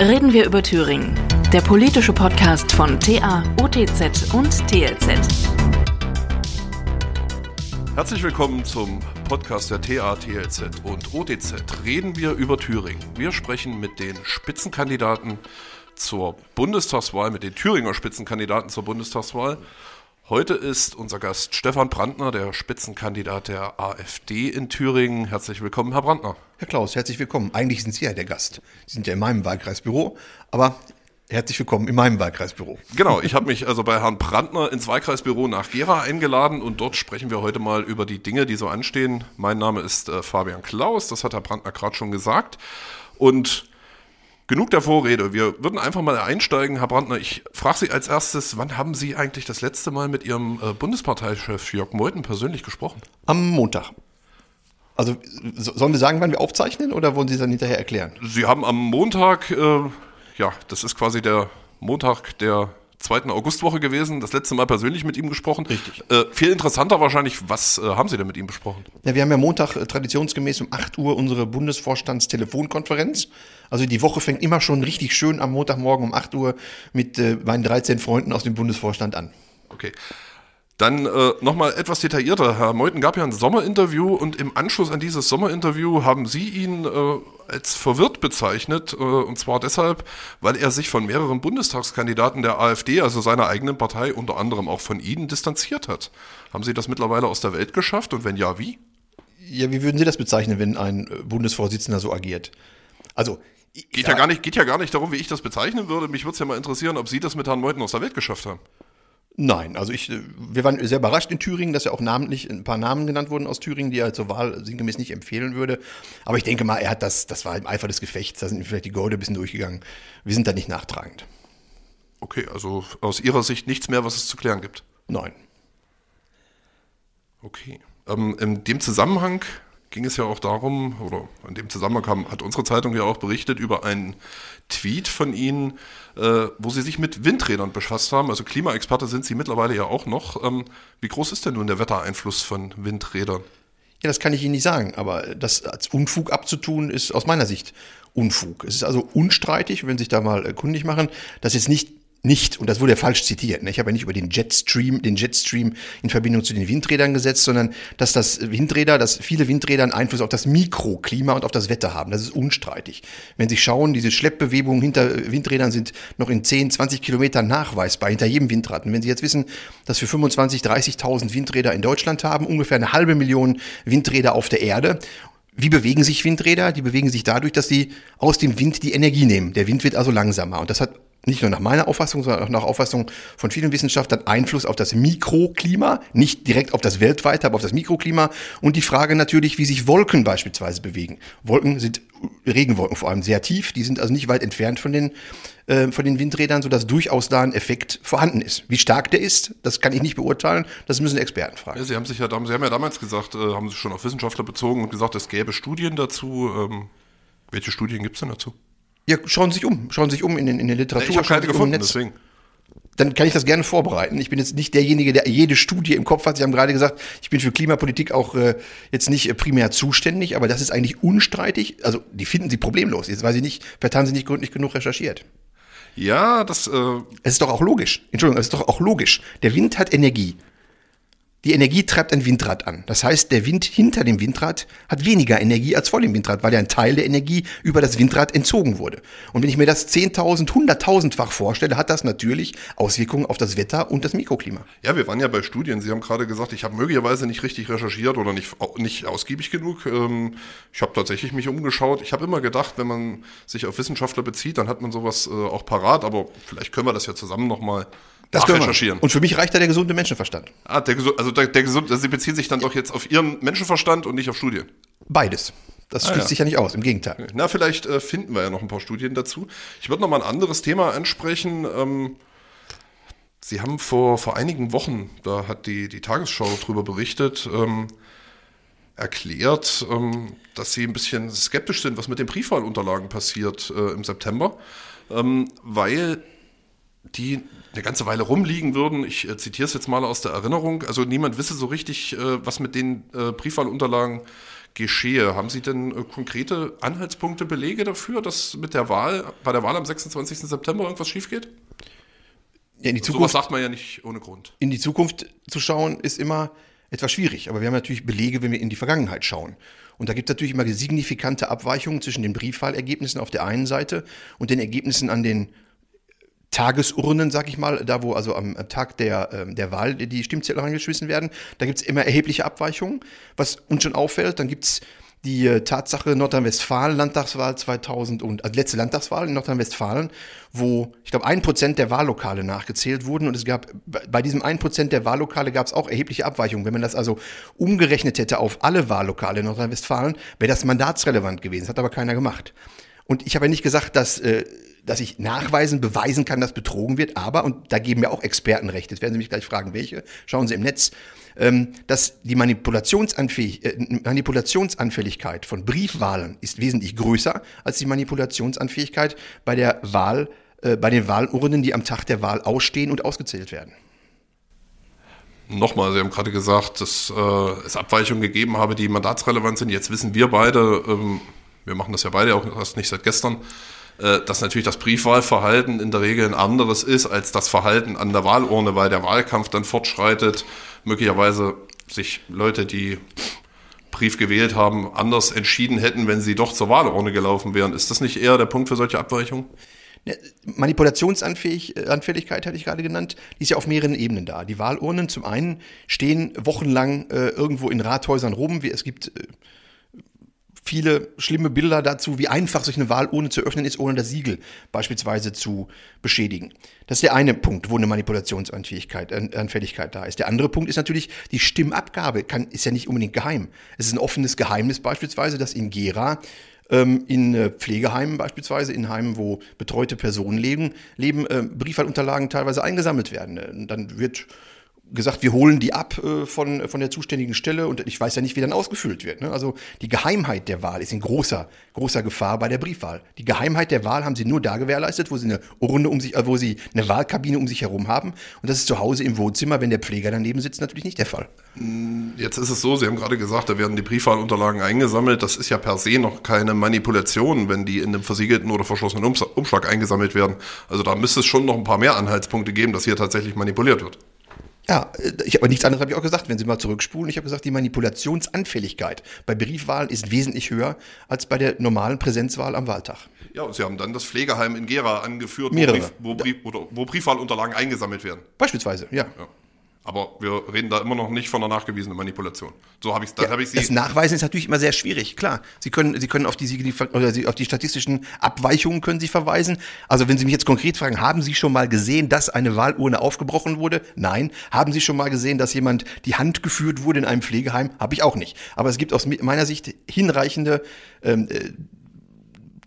Reden wir über Thüringen. Der politische Podcast von TA, OTZ und TLZ. Herzlich willkommen zum Podcast der TA, TLZ und OTZ. Reden wir über Thüringen. Wir sprechen mit den Spitzenkandidaten zur Bundestagswahl, mit den Thüringer Spitzenkandidaten zur Bundestagswahl. Heute ist unser Gast Stefan Brandner, der Spitzenkandidat der AfD in Thüringen. Herzlich willkommen, Herr Brandner. Herr Klaus, herzlich willkommen. Eigentlich sind Sie ja der Gast. Sie sind ja in meinem Wahlkreisbüro, aber herzlich willkommen in meinem Wahlkreisbüro. Genau, ich habe mich also bei Herrn Brandner ins Wahlkreisbüro nach Gera eingeladen und dort sprechen wir heute mal über die Dinge, die so anstehen. Mein Name ist äh, Fabian Klaus, das hat Herr Brandner gerade schon gesagt. Und Genug der Vorrede. Wir würden einfach mal einsteigen, Herr Brandner. Ich frage Sie als erstes, wann haben Sie eigentlich das letzte Mal mit Ihrem äh, Bundesparteichef Jörg Meuthen persönlich gesprochen? Am Montag. Also sollen wir sagen, wann wir aufzeichnen oder wollen Sie es dann hinterher erklären? Sie haben am Montag, äh, ja, das ist quasi der Montag der zweiten Augustwoche gewesen, das letzte Mal persönlich mit ihm gesprochen. Richtig. Äh, viel interessanter wahrscheinlich, was äh, haben Sie denn mit ihm besprochen? Ja, wir haben ja Montag äh, traditionsgemäß um 8 Uhr unsere Bundesvorstandstelefonkonferenz. Also die Woche fängt immer schon richtig schön am Montagmorgen um 8 Uhr mit äh, meinen 13 Freunden aus dem Bundesvorstand an. Okay. Dann äh, nochmal etwas detaillierter. Herr Meuthen gab ja ein Sommerinterview und im Anschluss an dieses Sommerinterview haben Sie ihn äh, als verwirrt bezeichnet. Äh, und zwar deshalb, weil er sich von mehreren Bundestagskandidaten der AfD, also seiner eigenen Partei, unter anderem auch von Ihnen, distanziert hat. Haben Sie das mittlerweile aus der Welt geschafft und wenn ja, wie? Ja, wie würden Sie das bezeichnen, wenn ein äh, Bundesvorsitzender so agiert? Also Geht ja, gar nicht, geht ja gar nicht darum, wie ich das bezeichnen würde. Mich würde es ja mal interessieren, ob Sie das mit Herrn Meuthen aus der Welt geschafft haben. Nein, also ich, wir waren sehr überrascht in Thüringen, dass ja auch namentlich ein paar Namen genannt wurden aus Thüringen, die er zur Wahl sinngemäß nicht empfehlen würde. Aber ich denke mal, er hat das, das war im Eifer des Gefechts, da sind vielleicht die Golde ein bisschen durchgegangen. Wir sind da nicht nachtragend. Okay, also aus Ihrer Sicht nichts mehr, was es zu klären gibt? Nein. Okay. Ähm, in dem Zusammenhang ging es ja auch darum, oder in dem Zusammenhang hat unsere Zeitung ja auch berichtet über einen Tweet von Ihnen, äh, wo Sie sich mit Windrädern befasst haben. Also Klimaexperte sind Sie mittlerweile ja auch noch. Ähm, wie groß ist denn nun der Wettereinfluss von Windrädern? Ja, das kann ich Ihnen nicht sagen, aber das als Unfug abzutun, ist aus meiner Sicht Unfug. Es ist also unstreitig, wenn Sie sich da mal kundig machen, dass jetzt nicht nicht, und das wurde ja falsch zitiert, ne? ich habe ja nicht über den Jetstream, den Jetstream in Verbindung zu den Windrädern gesetzt, sondern dass das Windräder, dass viele Windräder einen Einfluss auf das Mikroklima und auf das Wetter haben. Das ist unstreitig. Wenn Sie schauen, diese Schleppbewegungen hinter Windrädern sind noch in 10, 20 Kilometern nachweisbar, hinter jedem Windrad. Und wenn Sie jetzt wissen, dass wir 25, 30.000 Windräder in Deutschland haben, ungefähr eine halbe Million Windräder auf der Erde wie bewegen sich Windräder? Die bewegen sich dadurch, dass sie aus dem Wind die Energie nehmen. Der Wind wird also langsamer. Und das hat nicht nur nach meiner Auffassung, sondern auch nach Auffassung von vielen Wissenschaftlern Einfluss auf das Mikroklima, nicht direkt auf das weltweite, aber auf das Mikroklima und die Frage natürlich, wie sich Wolken beispielsweise bewegen. Wolken sind Regenwolken vor allem sehr tief, die sind also nicht weit entfernt von den äh, von den Windrädern, sodass durchaus da ein Effekt vorhanden ist. Wie stark der ist, das kann ich nicht beurteilen, das müssen Experten fragen. Ja, Sie haben sich ja, Sie haben ja damals gesagt, äh, haben Sie schon auf Wissenschaftler bezogen und gesagt, es gäbe Studien dazu. Ähm, welche Studien gibt es denn dazu? Ja, schauen Sie sich um. Schauen Sie sich um in, in der Literatur. Ich habe keine gefunden, um deswegen. Dann kann ich das gerne vorbereiten. Ich bin jetzt nicht derjenige, der jede Studie im Kopf hat. Sie haben gerade gesagt, ich bin für Klimapolitik auch äh, jetzt nicht äh, primär zuständig, aber das ist eigentlich unstreitig. Also die finden Sie problemlos. Jetzt weiß ich nicht, vielleicht haben Sie nicht gründlich genug recherchiert. Ja, das. Äh es ist doch auch logisch. Entschuldigung, es ist doch auch logisch. Der Wind hat Energie. Die Energie treibt ein Windrad an. Das heißt, der Wind hinter dem Windrad hat weniger Energie als vor dem Windrad, weil ja ein Teil der Energie über das Windrad entzogen wurde. Und wenn ich mir das 10.000, 100.000-fach vorstelle, hat das natürlich Auswirkungen auf das Wetter und das Mikroklima. Ja, wir waren ja bei Studien. Sie haben gerade gesagt, ich habe möglicherweise nicht richtig recherchiert oder nicht, nicht ausgiebig genug. Ähm, ich habe tatsächlich mich umgeschaut. Ich habe immer gedacht, wenn man sich auf Wissenschaftler bezieht, dann hat man sowas äh, auch parat. Aber vielleicht können wir das ja zusammen nochmal das recherchieren. Und für mich reicht da der gesunde Menschenverstand. Ah, der, also der, der gesunde, also Sie beziehen sich dann doch jetzt auf Ihren Menschenverstand und nicht auf Studien. Beides. Das schließt ah, ja. sich ja nicht aus, im Gegenteil. Na, vielleicht äh, finden wir ja noch ein paar Studien dazu. Ich würde noch mal ein anderes Thema ansprechen. Ähm, Sie haben vor, vor einigen Wochen, da hat die, die Tagesschau darüber berichtet, ähm, erklärt, ähm, dass Sie ein bisschen skeptisch sind, was mit den Briefwahlunterlagen passiert äh, im September, ähm, weil die eine ganze Weile rumliegen würden. Ich äh, zitiere es jetzt mal aus der Erinnerung. Also niemand wisse so richtig, äh, was mit den äh, Briefwahlunterlagen geschehe. Haben Sie denn äh, konkrete Anhaltspunkte, Belege dafür, dass mit der Wahl, bei der Wahl am 26. September irgendwas schief geht? Ja, in die Zukunft, sagt man ja nicht ohne Grund. in die Zukunft zu schauen, ist immer etwas schwierig. Aber wir haben natürlich Belege, wenn wir in die Vergangenheit schauen. Und da gibt es natürlich immer signifikante Abweichungen zwischen den Briefwahlergebnissen auf der einen Seite und den Ergebnissen an den Tagesurnen, sag ich mal, da wo also am, Tag der, ähm, der Wahl die Stimmzettel reingeschmissen werden, da gibt es immer erhebliche Abweichungen. Was uns schon auffällt, dann gibt es die äh, Tatsache Nordrhein-Westfalen, Landtagswahl 2000 und, also letzte Landtagswahl in Nordrhein-Westfalen, wo ich glaube ein Prozent der Wahllokale nachgezählt wurden und es gab bei- bei diesem ein Prozent der Wahllokale gab es auch erhebliche Abweichungen. Wenn man das also umgerechnet hätte auf alle Wahllokale in Nordrhein-Westfalen, wäre das mandatsrelevant gewesen. Das hat aber keiner gemacht. Und ich habe ja nicht gesagt, dass, äh, dass ich nachweisen, beweisen kann, dass betrogen wird, aber, und da geben mir auch Experten recht, jetzt werden Sie mich gleich fragen, welche, schauen Sie im Netz, ähm, dass die Manipulationsanfähig äh, Manipulationsanfälligkeit von Briefwahlen ist wesentlich größer als die Manipulationsanfähigkeit bei der Wahl, äh, bei den Wahlurnen, die am Tag der Wahl ausstehen und ausgezählt werden. Nochmal, Sie haben gerade gesagt, dass äh, es Abweichungen gegeben habe, die mandatsrelevant sind. Jetzt wissen wir beide, ähm, wir machen das ja beide auch erst nicht seit gestern, äh, dass natürlich das Briefwahlverhalten in der Regel ein anderes ist als das Verhalten an der Wahlurne, weil der Wahlkampf dann fortschreitet, möglicherweise sich Leute, die Brief gewählt haben, anders entschieden hätten, wenn sie doch zur Wahlurne gelaufen wären. Ist das nicht eher der Punkt für solche Abweichungen? Ja, Manipulationsanfälligkeit hatte ich gerade genannt, die ist ja auf mehreren Ebenen da. Die Wahlurnen zum einen stehen wochenlang äh, irgendwo in Rathäusern rum. Wie, es gibt äh, viele schlimme Bilder dazu, wie einfach sich eine Wahlurne zu öffnen ist, ohne das Siegel beispielsweise zu beschädigen. Das ist der eine Punkt, wo eine Manipulationsanfälligkeit äh, da ist. Der andere Punkt ist natürlich, die Stimmabgabe kann, ist ja nicht unbedingt geheim. Es ist ein offenes Geheimnis beispielsweise, dass in Gera ähm, in äh, Pflegeheimen beispielsweise, in Heimen, wo betreute Personen leben, leben äh, Briefwahlunterlagen teilweise eingesammelt werden. Dann wird gesagt, wir holen die ab äh, von, von der zuständigen Stelle und ich weiß ja nicht, wie dann ausgefüllt wird. Ne? Also die Geheimheit der Wahl ist in großer, großer Gefahr bei der Briefwahl. Die Geheimheit der Wahl haben sie nur da gewährleistet, wo sie eine Urne um sich, äh, wo sie eine Wahlkabine um sich herum haben. Und das ist zu Hause im Wohnzimmer, wenn der Pfleger daneben sitzt, natürlich nicht der Fall. Jetzt ist es so, Sie haben gerade gesagt, da werden die Briefwahlunterlagen eingesammelt. Das ist ja per se noch keine Manipulation, wenn die in einem versiegelten oder verschlossenen Ums- Umschlag eingesammelt werden. Also da müsste es schon noch ein paar mehr Anhaltspunkte geben, dass hier tatsächlich manipuliert wird. Ja, äh, ich habe nichts anderes habe ich auch gesagt, wenn Sie mal zurückspulen. Ich habe gesagt, die Manipulationsanfälligkeit bei Briefwahlen ist wesentlich höher als bei der normalen Präsenzwahl am Wahltag. Ja, und Sie haben dann das Pflegeheim in Gera angeführt, wo. Brief, wo, Brief, wo Briefwahlunterlagen eingesammelt werden. Beispielsweise, ja. Ja. Aber wir reden da immer noch nicht von einer nachgewiesenen Manipulation. So habe ich, ich Sie. Das Nachweisen ist natürlich immer sehr schwierig, klar. Sie können, Sie können auf die, Signif- oder Sie, auf die statistischen Abweichungen können Sie verweisen. Also wenn Sie mich jetzt konkret fragen, haben Sie schon mal gesehen, dass eine Wahlurne aufgebrochen wurde? Nein. Haben Sie schon mal gesehen, dass jemand die Hand geführt wurde in einem Pflegeheim? Habe ich auch nicht. Aber es gibt aus meiner Sicht hinreichende ähm, äh,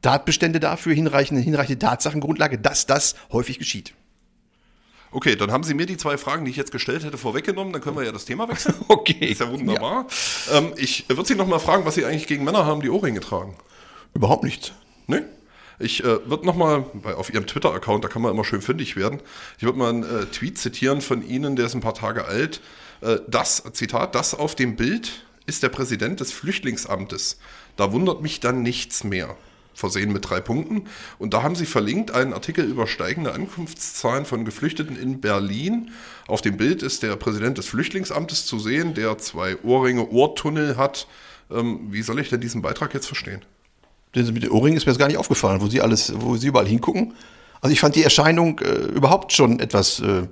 Tatbestände dafür, hinreichende, hinreichende Tatsachengrundlage, dass das häufig geschieht. Okay, dann haben Sie mir die zwei Fragen, die ich jetzt gestellt hätte, vorweggenommen. Dann können wir ja das Thema wechseln. Okay. Ist ja wunderbar. Ähm, ich würde Sie noch mal fragen, was Sie eigentlich gegen Männer haben, die Ohrringe tragen. Überhaupt nicht. Ne? Ich äh, würde nochmal, auf Ihrem Twitter-Account, da kann man immer schön fündig werden, ich würde mal einen äh, Tweet zitieren von Ihnen, der ist ein paar Tage alt. Äh, das, Zitat, das auf dem Bild ist der Präsident des Flüchtlingsamtes. Da wundert mich dann nichts mehr. Versehen mit drei Punkten. Und da haben Sie verlinkt einen Artikel über steigende Ankunftszahlen von Geflüchteten in Berlin. Auf dem Bild ist der Präsident des Flüchtlingsamtes zu sehen, der zwei Ohrringe, Ohrtunnel hat. Ähm, wie soll ich denn diesen Beitrag jetzt verstehen? Das mit den Ohrringen ist mir jetzt gar nicht aufgefallen, wo sie alles, wo sie überall hingucken. Also ich fand die Erscheinung äh, überhaupt schon etwas äh,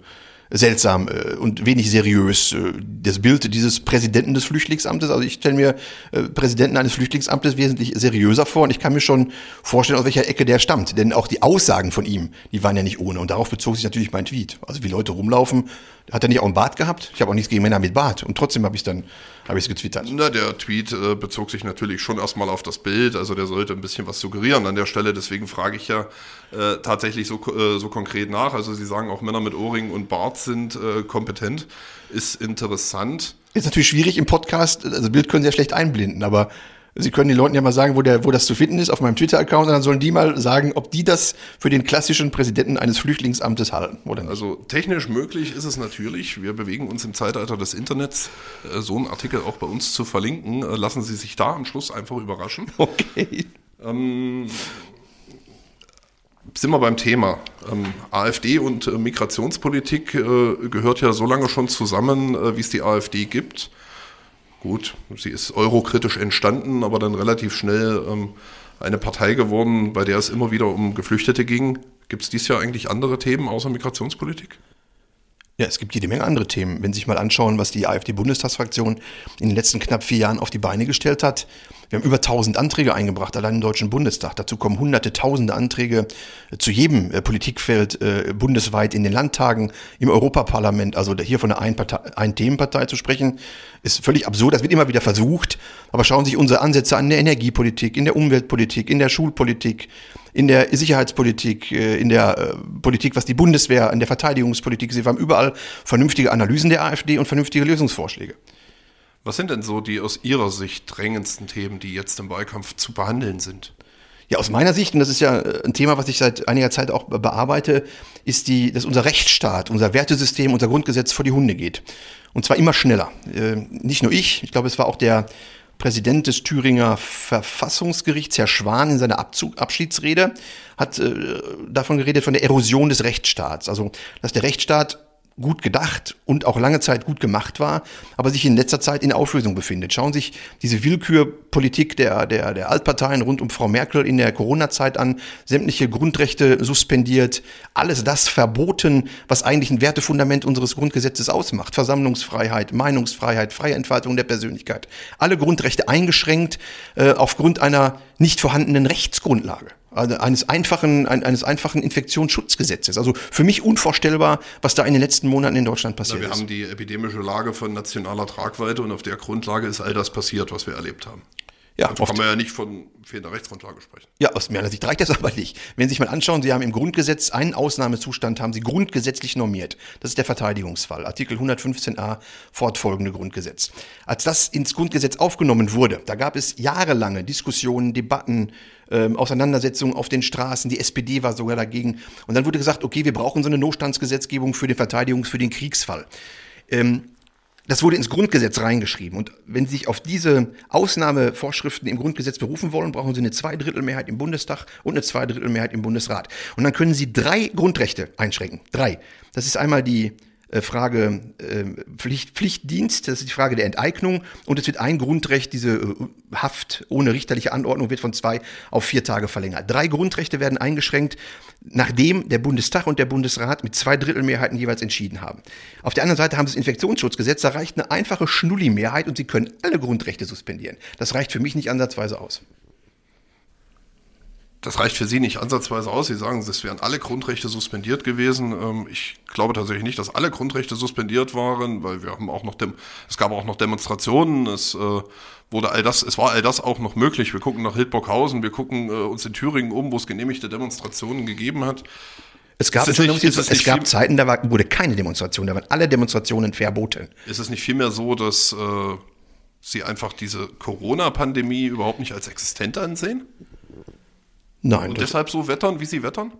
seltsam äh, und wenig seriös. Äh, das Bild dieses Präsidenten des Flüchtlingsamtes, also ich stelle mir äh, Präsidenten eines Flüchtlingsamtes wesentlich seriöser vor und ich kann mir schon vorstellen, aus welcher Ecke der stammt. Denn auch die Aussagen von ihm, die waren ja nicht ohne. Und darauf bezog sich natürlich mein Tweet. Also wie Leute rumlaufen, hat er nicht auch einen Bart gehabt? Ich habe auch nichts gegen Männer mit Bart. Und trotzdem habe ich es dann, habe ich es getwittert. Na, der Tweet äh, bezog sich natürlich schon erstmal auf das Bild, also der sollte ein bisschen was suggerieren an der Stelle, deswegen frage ich ja äh, tatsächlich so, äh, so konkret nach. Also Sie sagen auch Männer mit Ohrringen und Bart sind äh, kompetent, ist interessant. Ist natürlich schwierig im Podcast, also Bild können Sie ja schlecht einblenden, aber Sie können den Leuten ja mal sagen, wo, der, wo das zu finden ist, auf meinem Twitter-Account, und dann sollen die mal sagen, ob die das für den klassischen Präsidenten eines Flüchtlingsamtes halten, oder nicht? Also technisch möglich ist es natürlich. Wir bewegen uns im Zeitalter des Internets. Äh, so einen Artikel auch bei uns zu verlinken. Äh, lassen Sie sich da am Schluss einfach überraschen. Okay. Ähm, sind wir beim Thema. Ähm, AfD und äh, Migrationspolitik äh, gehört ja so lange schon zusammen, äh, wie es die AfD gibt. Gut, sie ist eurokritisch entstanden, aber dann relativ schnell ähm, eine Partei geworden, bei der es immer wieder um Geflüchtete ging. Gibt es dies Jahr eigentlich andere Themen außer Migrationspolitik? Ja, es gibt jede Menge andere Themen. Wenn Sie sich mal anschauen, was die AfD-Bundestagsfraktion in den letzten knapp vier Jahren auf die Beine gestellt hat. Wir haben über 1000 Anträge eingebracht, allein im Deutschen Bundestag. Dazu kommen hunderte, tausende Anträge zu jedem äh, Politikfeld äh, bundesweit in den Landtagen, im Europaparlament. Also hier von einer Ein-Themenpartei zu sprechen, ist völlig absurd. Das wird immer wieder versucht. Aber schauen Sie sich unsere Ansätze an in der Energiepolitik, in der Umweltpolitik, in der Schulpolitik, in der Sicherheitspolitik, äh, in der äh, Politik, was die Bundeswehr, in der Verteidigungspolitik. Sie haben überall vernünftige Analysen der AfD und vernünftige Lösungsvorschläge. Was sind denn so die aus Ihrer Sicht drängendsten Themen, die jetzt im Wahlkampf zu behandeln sind? Ja, aus meiner Sicht, und das ist ja äh, ein Thema, was ich seit einiger Zeit auch bearbeite, ist die, dass unser Rechtsstaat, unser Wertesystem, unser Grundgesetz vor die Hunde geht. Und zwar immer schneller. Nicht nur ich, ich glaube, es war auch der Präsident des Thüringer Verfassungsgerichts, Herr Schwan, in seiner Abzug, Abschiedsrede hat äh, davon geredet, von der Erosion des Rechtsstaats. Also, dass der Rechtsstaat gut gedacht und auch lange Zeit gut gemacht war, aber sich in letzter Zeit in Auflösung befindet. Schauen sich diese Willkürpolitik der, der, der Altparteien rund um Frau Merkel in der Corona-Zeit an, sämtliche Grundrechte suspendiert, alles das verboten, was eigentlich ein Wertefundament unseres Grundgesetzes ausmacht. Versammlungsfreiheit, Meinungsfreiheit, freie Entfaltung der Persönlichkeit. Alle Grundrechte eingeschränkt äh, aufgrund einer nicht vorhandenen Rechtsgrundlage also eines einfachen, eines einfachen Infektionsschutzgesetzes. Also für mich unvorstellbar, was da in den letzten Monaten in Deutschland passiert Na, wir ist. Wir haben die epidemische Lage von nationaler Tragweite und auf der Grundlage ist all das passiert, was wir erlebt haben. Ja, also kann man ja nicht von fehlender Rechtsgrundlage sprechen. Ja, aus meiner Sicht reicht das aber nicht. Wenn Sie sich mal anschauen, Sie haben im Grundgesetz einen Ausnahmezustand, haben Sie grundgesetzlich normiert. Das ist der Verteidigungsfall. Artikel 115a fortfolgende Grundgesetz. Als das ins Grundgesetz aufgenommen wurde, da gab es jahrelange Diskussionen, Debatten, ähm, Auseinandersetzungen auf den Straßen. Die SPD war sogar dagegen. Und dann wurde gesagt, okay, wir brauchen so eine Notstandsgesetzgebung für den Verteidigungs-, für den Kriegsfall. Ähm, das wurde ins Grundgesetz reingeschrieben. Und wenn Sie sich auf diese Ausnahmevorschriften im Grundgesetz berufen wollen, brauchen Sie eine Zweidrittelmehrheit im Bundestag und eine Zweidrittelmehrheit im Bundesrat. Und dann können Sie drei Grundrechte einschränken. Drei. Das ist einmal die Frage äh, Pflicht, Pflichtdienst, das ist die Frage der Enteignung und es wird ein Grundrecht, diese äh, Haft ohne richterliche Anordnung wird von zwei auf vier Tage verlängert. Drei Grundrechte werden eingeschränkt, nachdem der Bundestag und der Bundesrat mit zwei Drittelmehrheiten jeweils entschieden haben. Auf der anderen Seite haben sie das Infektionsschutzgesetz, da reicht eine einfache Schnulli-Mehrheit und sie können alle Grundrechte suspendieren. Das reicht für mich nicht ansatzweise aus das reicht für Sie nicht ansatzweise aus. Sie sagen, es wären alle Grundrechte suspendiert gewesen. Ähm, ich glaube tatsächlich nicht, dass alle Grundrechte suspendiert waren, weil wir haben auch noch dem, es gab auch noch Demonstrationen. Es äh, wurde all das, es war all das auch noch möglich. Wir gucken nach Hildburghausen, wir gucken äh, uns in Thüringen um, wo es genehmigte Demonstrationen gegeben hat. Es gab, es nicht, es, es gab Zeiten, da war, wurde keine Demonstration, da waren alle Demonstrationen verboten. Ist es nicht vielmehr so, dass äh, Sie einfach diese Corona-Pandemie überhaupt nicht als existent ansehen? Nein. Und deshalb so wettern, wie sie wettern?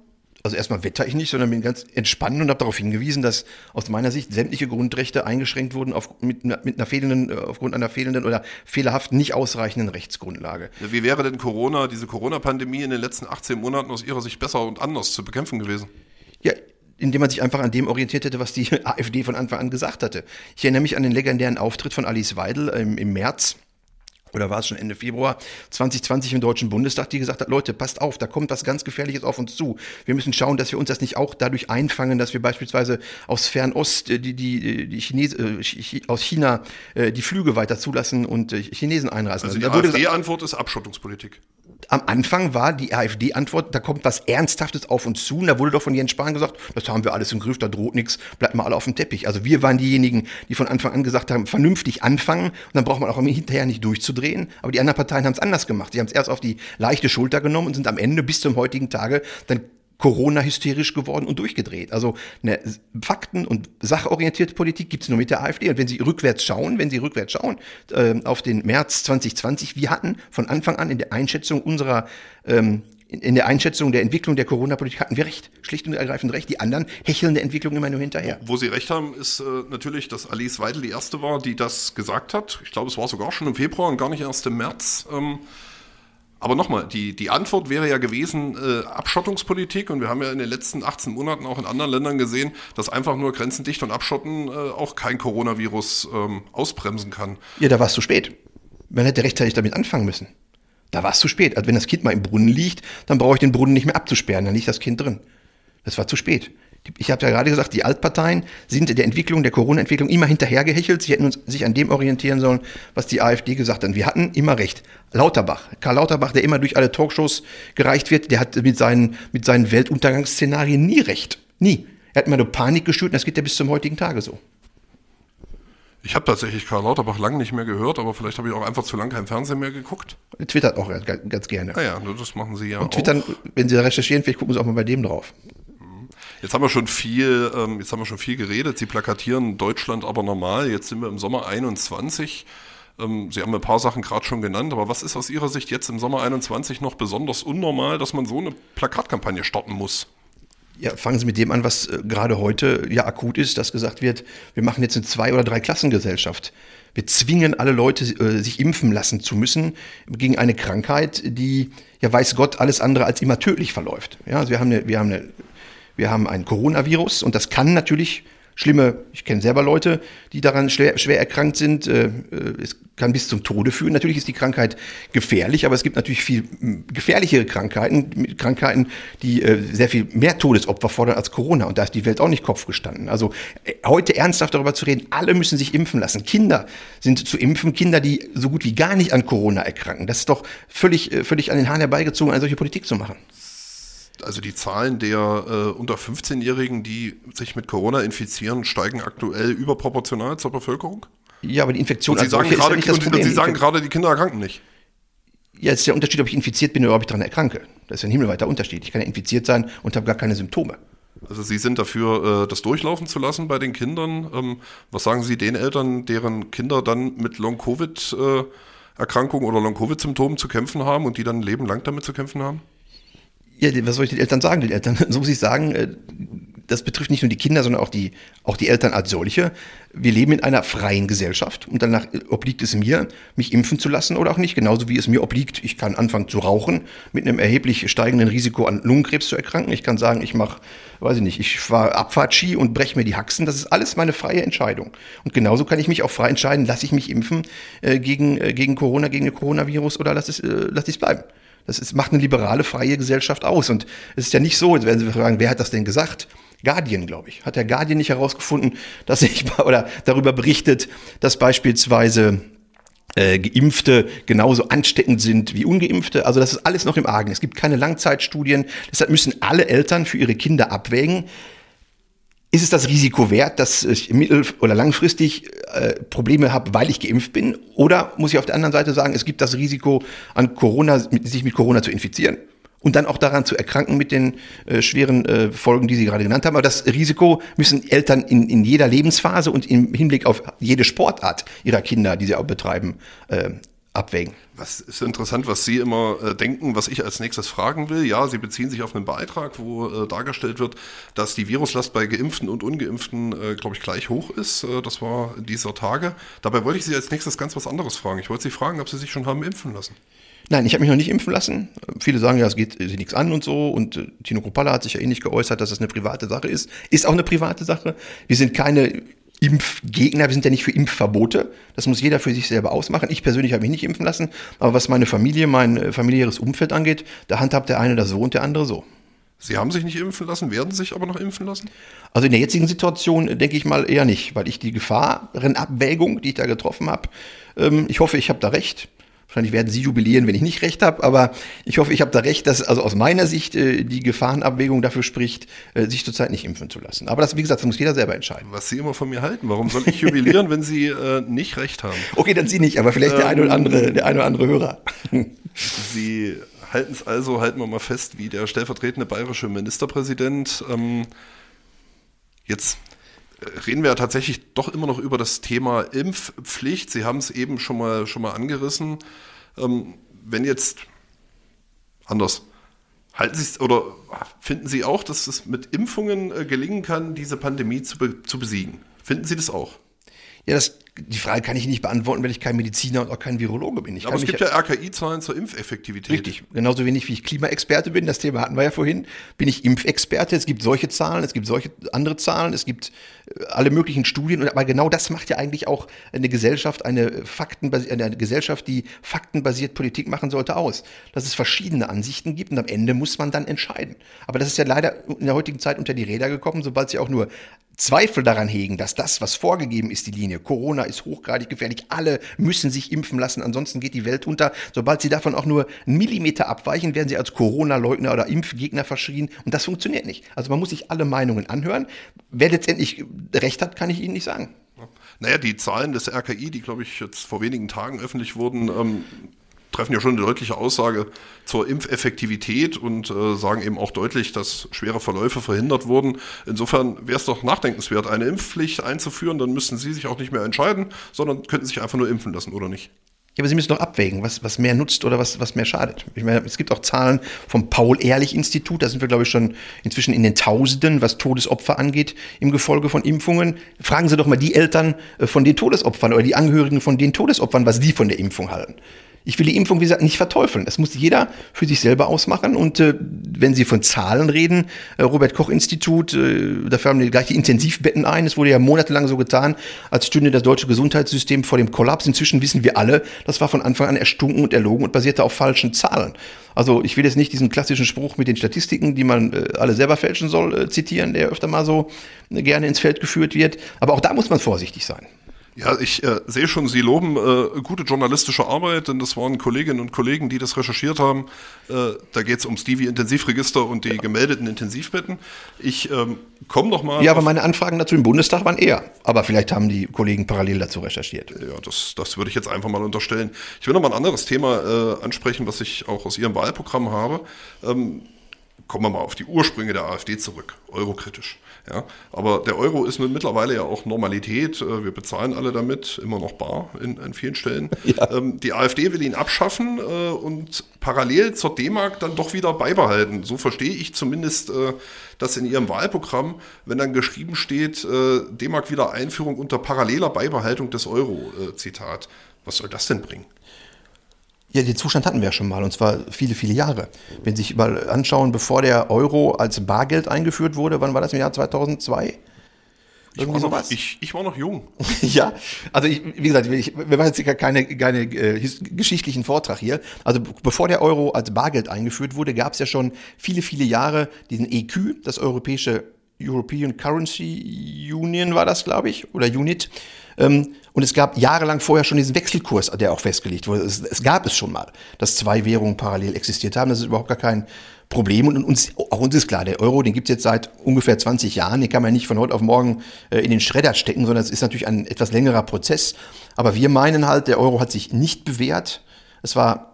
Also erstmal wetter ich nicht, sondern bin ganz entspannt und habe darauf hingewiesen, dass aus meiner Sicht sämtliche Grundrechte eingeschränkt wurden auf, mit, mit einer fehlenden, äh, aufgrund einer fehlenden oder fehlerhaft nicht ausreichenden Rechtsgrundlage. Wie wäre denn Corona, diese Corona-Pandemie in den letzten 18 Monaten aus Ihrer Sicht besser und anders zu bekämpfen gewesen? Ja, indem man sich einfach an dem orientiert hätte, was die AfD von Anfang an gesagt hatte. Ich erinnere mich an den legendären Auftritt von Alice Weidel im, im März oder war es schon Ende Februar 2020 im Deutschen Bundestag, die gesagt hat, Leute, passt auf, da kommt was ganz Gefährliches auf uns zu. Wir müssen schauen, dass wir uns das nicht auch dadurch einfangen, dass wir beispielsweise aus Fernost, äh, die, die, die Chines, äh, aus China äh, die Flüge weiter zulassen und Chinesen einreisen. Also die AfD-Antwort ist Abschottungspolitik am Anfang war die AfD-Antwort, da kommt was Ernsthaftes auf uns zu. Und da wurde doch von Jens Spahn gesagt, das haben wir alles im Griff, da droht nichts, bleibt mal alle auf dem Teppich. Also wir waren diejenigen, die von Anfang an gesagt haben, vernünftig anfangen und dann braucht man auch hinterher nicht durchzudrehen. Aber die anderen Parteien haben es anders gemacht. Sie haben es erst auf die leichte Schulter genommen und sind am Ende bis zum heutigen Tage dann Corona-hysterisch geworden und durchgedreht. Also eine fakten- und sachorientierte Politik gibt es nur mit der AfD. Und wenn Sie rückwärts schauen, wenn Sie rückwärts schauen, äh, auf den März 2020, wir hatten von Anfang an in der Einschätzung unserer ähm, in der Einschätzung der Entwicklung der Corona-Politik hatten wir recht, schlicht und ergreifend recht. Die anderen hecheln der Entwicklung immer nur hinterher. Wo Sie recht haben, ist äh, natürlich, dass Alice Weidel die erste war, die das gesagt hat. Ich glaube, es war sogar schon im Februar und gar nicht erst im März. Ähm, aber nochmal, die, die Antwort wäre ja gewesen äh, Abschottungspolitik und wir haben ja in den letzten 18 Monaten auch in anderen Ländern gesehen, dass einfach nur Grenzen dicht und abschotten äh, auch kein Coronavirus ähm, ausbremsen kann. Ja, da war es zu spät. Man hätte rechtzeitig damit anfangen müssen. Da war es zu spät. Also wenn das Kind mal im Brunnen liegt, dann brauche ich den Brunnen nicht mehr abzusperren, dann liegt das Kind drin. Das war zu spät. Ich habe ja gerade gesagt, die Altparteien sind der Entwicklung, der Corona-Entwicklung immer hinterhergehechelt. Sie hätten uns, sich an dem orientieren sollen, was die AfD gesagt hat. Wir hatten immer recht. Lauterbach, Karl Lauterbach, der immer durch alle Talkshows gereicht wird, der hat mit seinen, mit seinen Weltuntergangsszenarien nie recht. Nie. Er hat immer nur Panik geschürt und das geht ja bis zum heutigen Tage so. Ich habe tatsächlich Karl Lauterbach lange nicht mehr gehört, aber vielleicht habe ich auch einfach zu lange kein Fernsehen mehr geguckt. Er twittert auch ganz gerne. Ah ja, das machen Sie ja und twittern, auch. wenn Sie recherchieren, vielleicht gucken Sie auch mal bei dem drauf. Jetzt haben wir schon viel, ähm, jetzt haben wir schon viel geredet. Sie plakatieren Deutschland aber normal. Jetzt sind wir im Sommer 21. Ähm, Sie haben ein paar Sachen gerade schon genannt, aber was ist aus Ihrer Sicht jetzt im Sommer 21 noch besonders unnormal, dass man so eine Plakatkampagne starten muss? Ja, fangen Sie mit dem an, was äh, gerade heute ja akut ist, dass gesagt wird, wir machen jetzt eine Zwei- oder Drei-Klassengesellschaft. Wir zwingen alle Leute, äh, sich impfen lassen zu müssen gegen eine Krankheit, die, ja weiß Gott, alles andere als immer tödlich verläuft. Ja, also wir haben eine, wir haben eine, wir haben ein Coronavirus und das kann natürlich schlimme, ich kenne selber Leute, die daran schwer, schwer erkrankt sind. Äh, äh, es kann bis zum Tode führen. Natürlich ist die Krankheit gefährlich, aber es gibt natürlich viel gefährlichere Krankheiten, Krankheiten, die äh, sehr viel mehr Todesopfer fordern als Corona. Und da ist die Welt auch nicht Kopf gestanden. Also heute ernsthaft darüber zu reden, alle müssen sich impfen lassen. Kinder sind zu impfen, Kinder, die so gut wie gar nicht an Corona erkranken. Das ist doch völlig, völlig an den Haaren herbeigezogen, eine solche Politik zu machen also die Zahlen der äh, unter 15-Jährigen, die sich mit Corona infizieren, steigen aktuell überproportional zur Bevölkerung? Ja, aber die Infektion und Sie sagen gerade, ja und, und Sie sagen gerade, die Kinder erkranken nicht. Ja, es ist der Unterschied, ob ich infiziert bin oder ob ich daran erkranke. Das ist ein himmelweiter Unterschied. Ich kann ja infiziert sein und habe gar keine Symptome. Also Sie sind dafür, äh, das durchlaufen zu lassen bei den Kindern. Ähm, was sagen Sie den Eltern, deren Kinder dann mit Long-Covid-Erkrankungen oder Long-Covid-Symptomen zu kämpfen haben und die dann ein Leben lang damit zu kämpfen haben? Ja, was soll ich den Eltern sagen? Den Eltern, so muss ich sagen, äh, das betrifft nicht nur die Kinder, sondern auch die, auch die Eltern als solche. Wir leben in einer freien Gesellschaft und danach obliegt es mir, mich impfen zu lassen oder auch nicht. Genauso wie es mir obliegt, ich kann anfangen zu rauchen, mit einem erheblich steigenden Risiko an Lungenkrebs zu erkranken. Ich kann sagen, ich mache, weiß ich nicht, ich fahre Abfahrtski und breche mir die Haxen. Das ist alles meine freie Entscheidung. Und genauso kann ich mich auch frei entscheiden, lasse ich mich impfen äh, gegen, äh, gegen Corona, gegen den Coronavirus oder lasse ich es lass bleiben. Das ist, macht eine liberale, freie Gesellschaft aus. Und es ist ja nicht so, jetzt werden Sie fragen, wer hat das denn gesagt? Guardian, glaube ich. Hat der Guardian nicht herausgefunden, dass ich oder darüber berichtet, dass beispielsweise äh, Geimpfte genauso ansteckend sind wie Ungeimpfte. Also das ist alles noch im Argen. Es gibt keine Langzeitstudien. Deshalb müssen alle Eltern für ihre Kinder abwägen, ist es das Risiko wert, dass ich mittel- oder langfristig äh, Probleme habe, weil ich geimpft bin? Oder muss ich auf der anderen Seite sagen, es gibt das Risiko, an Corona, sich mit Corona zu infizieren? Und dann auch daran zu erkranken mit den äh, schweren äh, Folgen, die Sie gerade genannt haben. Aber das Risiko müssen Eltern in, in jeder Lebensphase und im Hinblick auf jede Sportart ihrer Kinder, die sie auch betreiben, äh, abwägen. Was ist interessant, was Sie immer äh, denken, was ich als nächstes fragen will. Ja, Sie beziehen sich auf einen Beitrag, wo äh, dargestellt wird, dass die Viruslast bei Geimpften und Ungeimpften, äh, glaube ich, gleich hoch ist. Äh, das war dieser Tage. Dabei wollte ich Sie als nächstes ganz was anderes fragen. Ich wollte Sie fragen, ob Sie sich schon haben impfen lassen. Nein, ich habe mich noch nicht impfen lassen. Viele sagen ja, es geht sich nichts an und so. Und äh, Tino Kropalla hat sich ja ähnlich eh geäußert, dass das eine private Sache ist. Ist auch eine private Sache. Wir sind keine Impfgegner, wir sind ja nicht für Impfverbote. Das muss jeder für sich selber ausmachen. Ich persönlich habe mich nicht impfen lassen, aber was meine Familie, mein äh, familiäres Umfeld angeht, da handhabt der eine das so und der andere so. Sie haben sich nicht impfen lassen, werden sich aber noch impfen lassen? Also in der jetzigen Situation äh, denke ich mal eher nicht, weil ich die Gefahrenabwägung, die ich da getroffen habe, ähm, ich hoffe, ich habe da recht, Wahrscheinlich werden Sie jubilieren, wenn ich nicht recht habe, aber ich hoffe, ich habe da recht, dass also aus meiner Sicht äh, die Gefahrenabwägung dafür spricht, äh, sich zurzeit nicht impfen zu lassen. Aber das, wie gesagt, das muss jeder selber entscheiden. Was Sie immer von mir halten, warum soll ich jubilieren, wenn Sie äh, nicht recht haben? Okay, dann Sie nicht, aber vielleicht ähm, der eine oder andere, der eine oder andere Hörer. Sie halten es also, halten wir mal fest, wie der stellvertretende bayerische Ministerpräsident. Ähm, jetzt reden wir ja tatsächlich doch immer noch über das Thema Impfpflicht. Sie haben es eben schon mal, schon mal angerissen. Ähm, wenn jetzt anders, halten Sie es oder finden Sie auch, dass es mit Impfungen äh, gelingen kann, diese Pandemie zu, be zu besiegen? Finden Sie das auch? Ja, das, die Frage kann ich nicht beantworten, weil ich kein Mediziner und auch kein Virologe bin. Ich Aber es gibt ja RKI-Zahlen zur Impfeffektivität. Richtig. Genauso wenig wie ich Klimaexperte bin, das Thema hatten wir ja vorhin, bin ich Impfexperte. Es gibt solche Zahlen, es gibt solche andere Zahlen, es gibt äh, alle möglichen Studien. Aber genau das macht ja eigentlich auch eine Gesellschaft, eine, Faktenbasi eine Gesellschaft, die faktenbasiert Politik machen sollte, aus. Dass es verschiedene Ansichten gibt und am Ende muss man dann entscheiden. Aber das ist ja leider in der heutigen Zeit unter die Räder gekommen, sobald sie auch nur Zweifel daran hegen, dass das, was vorgegeben ist, die Linie, Corona ist hochgradig gefährlich, alle müssen sich impfen lassen, ansonsten geht die Welt unter. Sobald sie davon auch nur einen Millimeter abweichen, werden sie als Corona-Leugner oder Impfgegner verschrien und das funktioniert nicht. Also man muss sich alle Meinungen anhören. Wer letztendlich recht hat, kann ich Ihnen nicht sagen. Naja, die Zahlen des RKI, die, glaube ich, jetzt vor wenigen Tagen öffentlich wurden, ähm, treffen ja schon eine deutliche Aussage zur Impfeffektivität und äh, sagen eben auch deutlich, dass schwere Verläufe verhindert wurden. Insofern wäre es doch nachdenkenswert, eine Impfpflicht einzuführen, dann müssten Sie sich auch nicht mehr entscheiden, sondern könnten sich einfach nur impfen lassen, oder nicht? Ja, aber Sie müssen doch abwägen, was, was mehr nutzt oder was, was mehr schadet. Ich meine, es gibt auch Zahlen vom Paul-Ehrlich-Institut, da sind wir, glaube ich, schon inzwischen in den Tausenden, was Todesopfer angeht, im Gefolge von Impfungen. Fragen Sie doch mal die Eltern äh, von den Todesopfern oder die Angehörigen von den Todesopfern, was die von der Impfung halten. Ich will die Impfung, wie gesagt, nicht verteufeln. Das muss jeder für sich selber ausmachen. Und äh, wenn Sie von Zahlen reden, äh, Robert-Koch-Institut, äh, dafür haben die gleich die Intensivbetten ein. Es wurde ja monatelang so getan, als stünde das deutsche Gesundheitssystem vor dem Kollaps. Inzwischen wissen wir alle, das war von Anfang an erstunken und erlogen und basierte auf falschen Zahlen. Also ich will jetzt nicht diesen klassischen Spruch mit den Statistiken, die man äh, alle selber fälschen soll, äh, zitieren, der öfter mal so äh, gerne ins Feld geführt wird. Aber auch da muss man vorsichtig sein. Ja, ich äh, sehe schon, Sie loben äh, gute journalistische Arbeit, denn das waren Kolleginnen und Kollegen, die das recherchiert haben. Äh, da geht es um Stevie Intensivregister und die gemeldeten Intensivbetten. Ich ähm, komme noch mal. Ja, aber meine Anfragen dazu im Bundestag waren eher. Aber vielleicht haben die Kollegen parallel dazu recherchiert. Ja, das, das würde ich jetzt einfach mal unterstellen. Ich will noch mal ein anderes Thema äh, ansprechen, was ich auch aus Ihrem Wahlprogramm habe. Ähm, kommen wir mal auf die Ursprünge der AfD zurück, eurokritisch. Ja, aber der Euro ist nun mittlerweile ja auch Normalität. Äh, wir bezahlen alle damit, immer noch bar in, in vielen Stellen. Ja. Ähm, die AfD will ihn abschaffen äh, und parallel zur D-Mark dann doch wieder beibehalten. So verstehe ich zumindest äh, das in ihrem Wahlprogramm, wenn dann geschrieben steht, D-Mark wieder Einführung unter paralleler Beibehaltung des Euro. Zitat. Was soll das denn bringen? Ja, den Zustand hatten wir ja schon mal, und zwar viele, viele Jahre. Wenn Sie sich mal anschauen, bevor der Euro als Bargeld eingeführt wurde, wann war das im Jahr 2002? Ich war, noch, ich, ich war, noch, jung. ja, also ich, wie gesagt, ich, wir machen jetzt keine, keine äh, geschichtlichen Vortrag hier. Also bevor der Euro als Bargeld eingeführt wurde, gab es ja schon viele, viele Jahre diesen EQ, das europäische European Currency Union war das, glaube ich, oder Unit. Ähm, und es gab jahrelang vorher schon diesen Wechselkurs, der auch festgelegt wurde. Es, es, gab es schon mal, dass zwei Währungen parallel existiert haben. Das ist überhaupt gar kein Problem. Und uns, auch uns ist klar, der Euro, den gibt es jetzt seit ungefähr 20 Jahren. Den kann man nicht von heute auf morgen äh, in den Schredder stecken, sondern es ist natürlich ein etwas längerer Prozess. Aber wir meinen halt, der Euro hat sich nicht bewährt. Es war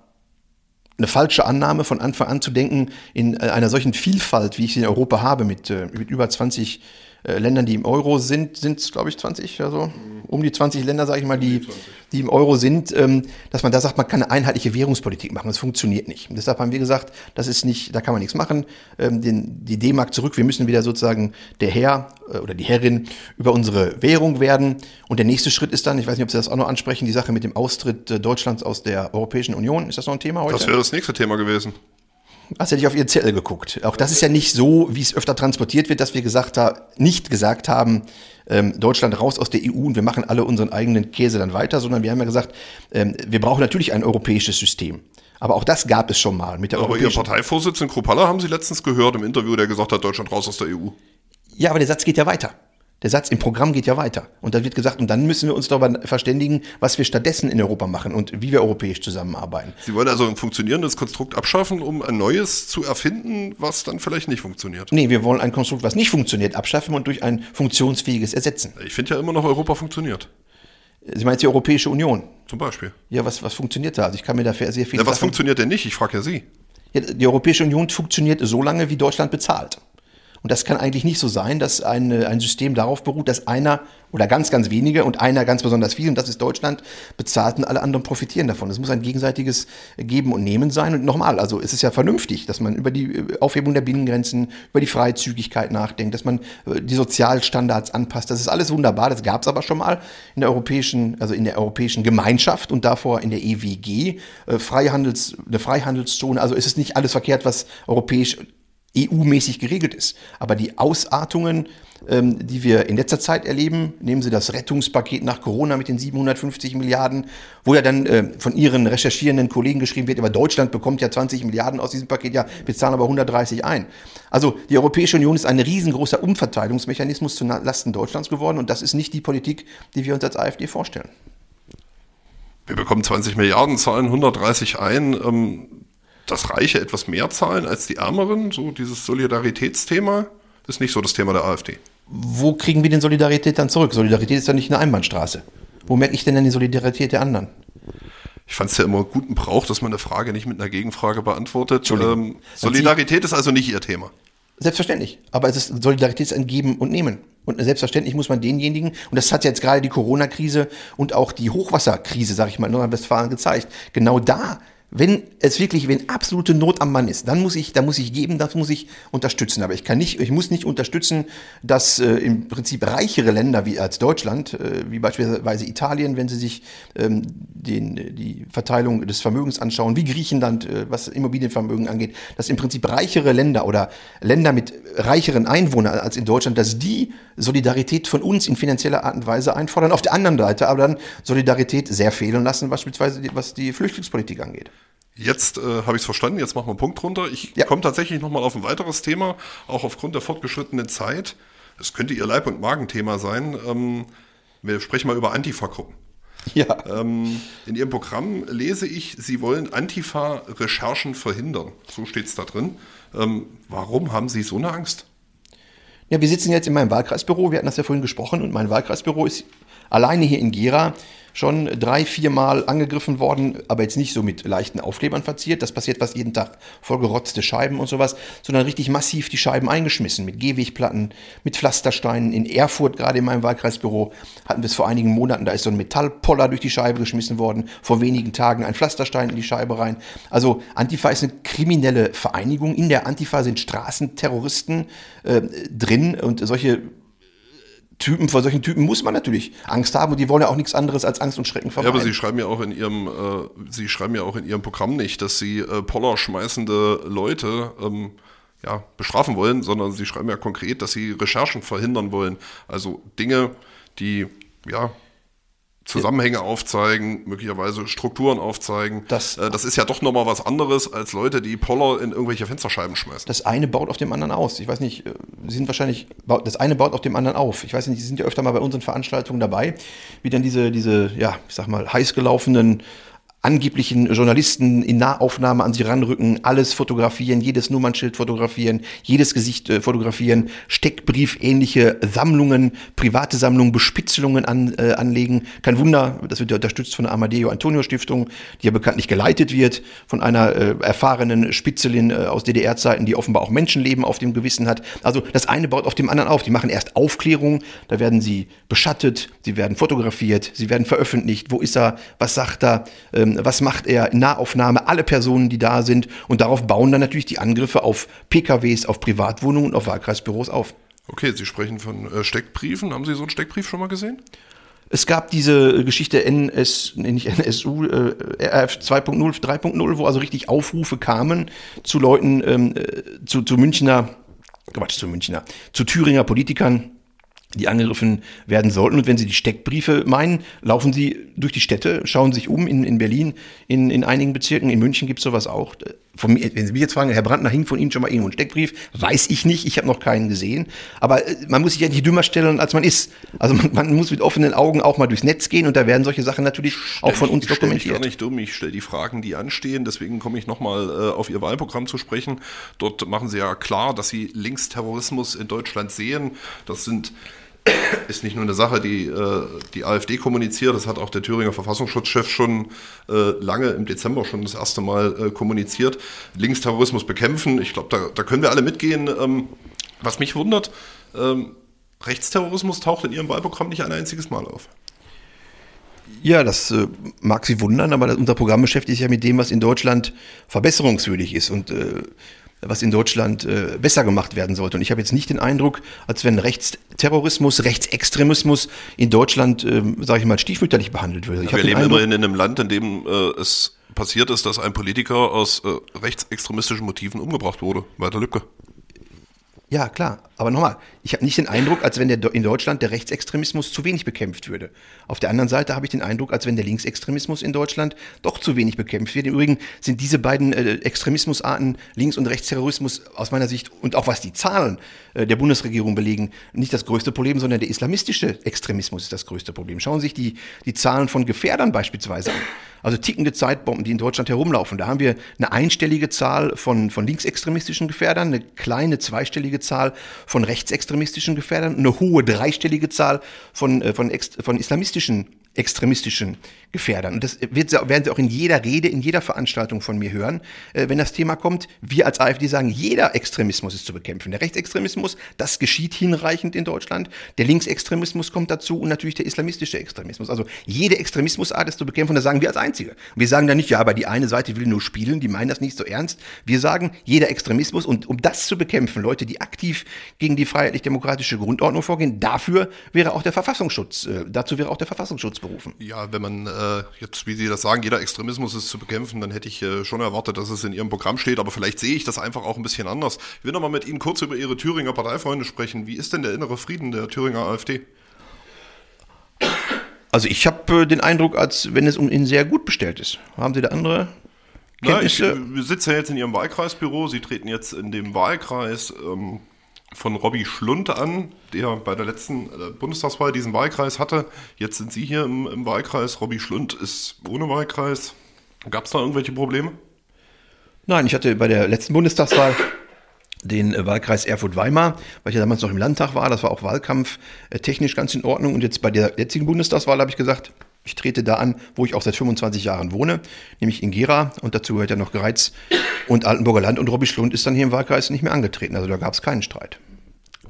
eine falsche Annahme von Anfang an zu denken, in äh, einer solchen Vielfalt, wie ich sie in Europa habe, mit, äh, mit über 20 äh, Ländern, die im Euro sind, sind es, glaube ich, 20, also um die 20 Länder, sage ich mal, die, die im Euro sind, ähm, dass man da sagt, man kann eine einheitliche Währungspolitik machen. Das funktioniert nicht. Und deshalb haben wir gesagt, das ist nicht, da kann man nichts machen. Ähm, den, die D-Mark zurück, wir müssen wieder sozusagen der Herr äh, oder die Herrin über unsere Währung werden. Und der nächste Schritt ist dann, ich weiß nicht, ob Sie das auch noch ansprechen, die Sache mit dem Austritt äh, Deutschlands aus der Europäischen Union. Ist das noch ein Thema heute? Das wäre das nächste Thema gewesen. Hast hätte ich auf Ihren Zettel geguckt. Auch das ist ja nicht so, wie es öfter transportiert wird, dass wir gesagt haben, nicht gesagt haben, ähm, Deutschland raus aus der EU und wir machen alle unseren eigenen Käse dann weiter, sondern wir haben ja gesagt, ähm, wir brauchen natürlich ein europäisches System. Aber auch das gab es schon mal mit der Aber Ihr Parteivorsitzenden Kropalla haben Sie letztens gehört im Interview, der gesagt hat, Deutschland raus aus der EU. Ja, aber der Satz geht ja weiter. Der Satz im Programm geht ja weiter. Und da wird gesagt, und dann müssen wir uns darüber verständigen, was wir stattdessen in Europa machen und wie wir europäisch zusammenarbeiten. Sie wollen also ein funktionierendes Konstrukt abschaffen, um ein neues zu erfinden, was dann vielleicht nicht funktioniert? Nee, wir wollen ein Konstrukt, was nicht funktioniert, abschaffen und durch ein funktionsfähiges ersetzen. Ich finde ja immer noch, Europa funktioniert. Sie meinen die Europäische Union? Zum Beispiel. Ja, was, was funktioniert da? Also ich kann mir dafür sehr viel. Ja, was funktioniert denn nicht? Ich frage ja Sie. Ja, die Europäische Union funktioniert so lange, wie Deutschland bezahlt. Und das kann eigentlich nicht so sein, dass ein, ein System darauf beruht, dass einer oder ganz, ganz wenige und einer ganz besonders viel, und das ist Deutschland, bezahlt und alle anderen profitieren davon. Es muss ein gegenseitiges Geben und Nehmen sein. Und nochmal, also es ist ja vernünftig, dass man über die Aufhebung der Binnengrenzen, über die Freizügigkeit nachdenkt, dass man äh, die Sozialstandards anpasst. Das ist alles wunderbar. Das gab es aber schon mal in der europäischen, also in der europäischen Gemeinschaft und davor in der EWG, äh, Freihandels, eine Freihandelszone. Also es ist nicht alles verkehrt, was europäisch EU-mäßig geregelt ist. Aber die Ausartungen, ähm, die wir in letzter Zeit erleben, nehmen Sie das Rettungspaket nach Corona mit den 750 Milliarden, wo ja dann äh, von Ihren recherchierenden Kollegen geschrieben wird, aber Deutschland bekommt ja 20 Milliarden aus diesem Paket, ja, wir zahlen aber 130 ein. Also die Europäische Union ist ein riesengroßer Umverteilungsmechanismus zu Lasten Deutschlands geworden und das ist nicht die Politik, die wir uns als AfD vorstellen. Wir bekommen 20 Milliarden, zahlen 130 ein. Ähm das Reiche etwas mehr zahlen als die Ärmeren, so dieses Solidaritätsthema, ist nicht so das Thema der AfD. Wo kriegen wir denn Solidarität dann zurück? Solidarität ist ja nicht eine Einbahnstraße. Wo merke ich denn dann die Solidarität der anderen? Ich fand es ja immer guten Brauch, dass man eine Frage nicht mit einer Gegenfrage beantwortet. Ähm, Solidarität ist also nicht Ihr Thema. Selbstverständlich. Aber es ist Solidarität ist ein Geben und Nehmen. Und selbstverständlich muss man denjenigen, und das hat jetzt gerade die Corona-Krise und auch die Hochwasserkrise, sage ich mal, in Nordrhein-Westfalen gezeigt, genau da wenn es wirklich, wenn absolute Not am Mann ist, dann muss ich, dann muss ich geben, das muss ich unterstützen. Aber ich kann nicht, ich muss nicht unterstützen, dass äh, im Prinzip reichere Länder wie als Deutschland, äh, wie beispielsweise Italien, wenn sie sich ähm, den, die Verteilung des Vermögens anschauen, wie Griechenland, äh, was Immobilienvermögen angeht, dass im Prinzip reichere Länder oder Länder mit reicheren Einwohnern als in Deutschland, dass die Solidarität von uns in finanzieller Art und Weise einfordern. Auf der anderen Seite aber dann Solidarität sehr fehlen lassen, beispielsweise was die Flüchtlingspolitik angeht. Jetzt äh, habe ich es verstanden, jetzt machen wir einen Punkt drunter. Ich ja. komme tatsächlich nochmal auf ein weiteres Thema, auch aufgrund der fortgeschrittenen Zeit. Es könnte Ihr Leib- und Magenthema sein. Ähm, wir sprechen mal über Antifa-Gruppen. Ja. Ähm, in Ihrem Programm lese ich, Sie wollen Antifa-Recherchen verhindern. So steht es da drin. Ähm, warum haben Sie so eine Angst? Ja, wir sitzen jetzt in meinem Wahlkreisbüro, wir hatten das ja vorhin gesprochen, und mein Wahlkreisbüro ist alleine hier in Gera schon drei, vier Mal angegriffen worden, aber jetzt nicht so mit leichten Aufklebern verziert. Das passiert fast jeden Tag. Vollgerotzte Scheiben und sowas, sondern richtig massiv die Scheiben eingeschmissen mit Gehwegplatten, mit Pflastersteinen. In Erfurt, gerade in meinem Wahlkreisbüro, hatten wir es vor einigen Monaten, da ist so ein Metallpoller durch die Scheibe geschmissen worden. Vor wenigen Tagen ein Pflasterstein in die Scheibe rein. Also Antifa ist eine kriminelle Vereinigung. In der Antifa sind Straßenterroristen äh, drin und solche Typen, vor solchen Typen muss man natürlich Angst haben und die wollen ja auch nichts anderes als Angst und Schrecken vermeiden. Ja, aber Sie schreiben ja auch in Ihrem, äh, Sie schreiben ja auch in Ihrem Programm nicht, dass Sie äh, Poller schmeißende Leute ähm, ja, bestrafen wollen, sondern Sie schreiben ja konkret, dass Sie Recherchen verhindern wollen. Also Dinge, die ja Zusammenhänge aufzeigen, möglicherweise Strukturen aufzeigen. Das, äh, das ist ja doch nochmal was anderes als Leute, die Poller in irgendwelche Fensterscheiben schmeißen. Das eine baut auf dem anderen aus. Ich weiß nicht, äh, Sie sind wahrscheinlich, das eine baut auf dem anderen auf. Ich weiß nicht, Sie sind ja öfter mal bei unseren Veranstaltungen dabei, wie dann diese, diese, ja, ich sag mal, heiß gelaufenen angeblichen Journalisten in Nahaufnahme an sie ranrücken, alles fotografieren, jedes Nummernschild fotografieren, jedes Gesicht äh, fotografieren, Steckbrief-ähnliche Sammlungen, private Sammlungen, Bespitzelungen an, äh, anlegen. Kein Wunder, das wird ja unterstützt von der Amadeo Antonio Stiftung, die ja bekanntlich geleitet wird von einer äh, erfahrenen Spitzelin äh, aus DDR-Zeiten, die offenbar auch Menschenleben auf dem Gewissen hat. Also das eine baut auf dem anderen auf. Die machen erst Aufklärung, da werden sie beschattet, sie werden fotografiert, sie werden veröffentlicht. Wo ist er? Was sagt er? Ähm, ähm, was macht er, Nahaufnahme, alle Personen, die da sind. Und darauf bauen dann natürlich die Angriffe auf PKWs, auf Privatwohnungen und auf Wahlkreisbüros auf. Okay, Sie sprechen von äh, Steckbriefen. Haben Sie so einen Steckbrief schon mal gesehen? Es gab diese Geschichte NS, nee, nicht NSU, äh, RF 2.0, 3.0, wo also richtig Aufrufe kamen zu Leuten, ähm, äh, zu, zu Münchner, Quatsch, zu Münchner, zu Thüringer Politikern, die angegriffen werden sollten. Und wenn Sie die Steckbriefe meinen, laufen Sie durch die Städte, schauen sich um in, in Berlin, in, in einigen Bezirken, in München gibt es sowas auch. Von mir, wenn Sie mich jetzt fragen, Herr Brandner, hing von Ihnen schon mal irgendwo ein Steckbrief? Weiß ich nicht, ich habe noch keinen gesehen. Aber äh, man muss sich ja nicht dümmer stellen, als man ist. Also man, man, muss mit offenen Augen auch mal durchs Netz gehen und da werden solche Sachen natürlich stell auch von uns ich, dokumentiert. Ich gar nicht dumm, ich stelle die Fragen, die anstehen, deswegen komme ich nochmal äh, auf Ihr Wahlprogramm zu sprechen. Dort machen Sie ja klar, dass Sie Linksterrorismus in Deutschland sehen. Das sind ist nicht nur eine Sache, die äh, die AfD kommuniziert, das hat auch der Thüringer Verfassungsschutzchef schon äh, lange im Dezember schon das erste Mal äh, kommuniziert. Linksterrorismus bekämpfen, ich glaube, da, da können wir alle mitgehen. Ähm, was mich wundert, ähm, Rechtsterrorismus taucht in Ihrem Wahlprogramm nicht ein einziges Mal auf. Ja, das äh, mag Sie wundern, aber unser Programm beschäftigt sich ja mit dem, was in Deutschland verbesserungswürdig ist und äh, was in Deutschland äh, besser gemacht werden sollte. Und ich habe jetzt nicht den Eindruck, als wenn Rechtsterrorismus, Rechtsextremismus in Deutschland, äh, sage ich mal, stiefmütterlich behandelt würde. Ja, wir leben immerhin in einem Land, in dem äh, es passiert ist, dass ein Politiker aus äh, rechtsextremistischen Motiven umgebracht wurde. Walter Lübcke. Ja, klar. Aber nochmal, ich habe nicht den Eindruck, als wenn der, in Deutschland der Rechtsextremismus zu wenig bekämpft würde. Auf der anderen Seite habe ich den Eindruck, als wenn der Linksextremismus in Deutschland doch zu wenig bekämpft wird. Im Übrigen sind diese beiden äh, Extremismusarten, Links- und Rechtsterrorismus, aus meiner Sicht und auch was die Zahlen äh, der Bundesregierung belegen, nicht das größte Problem, sondern der islamistische Extremismus ist das größte Problem. Schauen Sie sich die, die Zahlen von Gefährdern beispielsweise an. Also tickende Zeitbomben, die in Deutschland herumlaufen. Da haben wir eine einstellige Zahl von, von linksextremistischen Gefährdern, eine kleine zweistellige Zahl von rechtsextremistischen Gefährdern, eine hohe dreistellige Zahl von, äh, von, von islamistischen extremistischen Gefährdern. Und das wird, werden Sie auch in jeder Rede, in jeder Veranstaltung von mir hören, äh, wenn das Thema kommt. Wir als AfD sagen, jeder Extremismus ist zu bekämpfen. Der Rechtsextremismus, das geschieht hinreichend in Deutschland. Der Linksextremismus kommt dazu und natürlich der islamistische Extremismus. Also jede Extremismusart ist zu bekämpfen das sagen wir als Einzige. Wir sagen da nicht, ja, aber die eine Seite will nur spielen, die meinen das nicht so ernst. Wir sagen, jeder Extremismus und um das zu bekämpfen, Leute, die aktiv gegen die freiheitlich-demokratische Grundordnung vorgehen, dafür wäre auch der Verfassungsschutz, äh, dazu wäre auch der Verfassungsschutz berufen. Ja, wenn man äh, jetzt, wie Sie das sagen, jeder Extremismus ist zu bekämpfen, dann hätte ich äh, schon erwartet, dass es in Ihrem Programm steht, aber vielleicht sehe ich das einfach auch ein bisschen anders. Ich will nochmal mit Ihnen kurz über Ihre Thüringer Parteifreunde sprechen. Wie ist denn der innere Frieden der Thüringer AfD? Also ich habe äh, den Eindruck, als wenn es um ihn sehr gut bestellt ist. Haben Sie da andere Kenntnisse? Na, ich, ich sitze ja jetzt in Ihrem Wahlkreisbüro. Sie treten jetzt in dem Wahlkreis ähm, von Robby Schlund an, der bei der letzten äh, Bundestagswahl diesen Wahlkreis hatte. Jetzt sind Sie hier im, im Wahlkreis. Robby Schlund ist ohne Wahlkreis. Gab es da irgendwelche Probleme? Nein, ich hatte bei der letzten Bundestagswahl den äh, Wahlkreis Erfurt-Weimar, weil ich ja damals noch im Landtag war. Das war auch Wahlkampf äh, technisch ganz in Ordnung. Und jetzt bei der jetzigen Bundestagswahl habe ich gesagt, ich trete da an, wo ich auch seit 25 Jahren wohne, nämlich in Gera. Und dazu gehört ja noch Gereiz und Altenburger Land. Und Robby Schlund ist dann hier im Wahlkreis nicht mehr angetreten. Also da gab es keinen Streit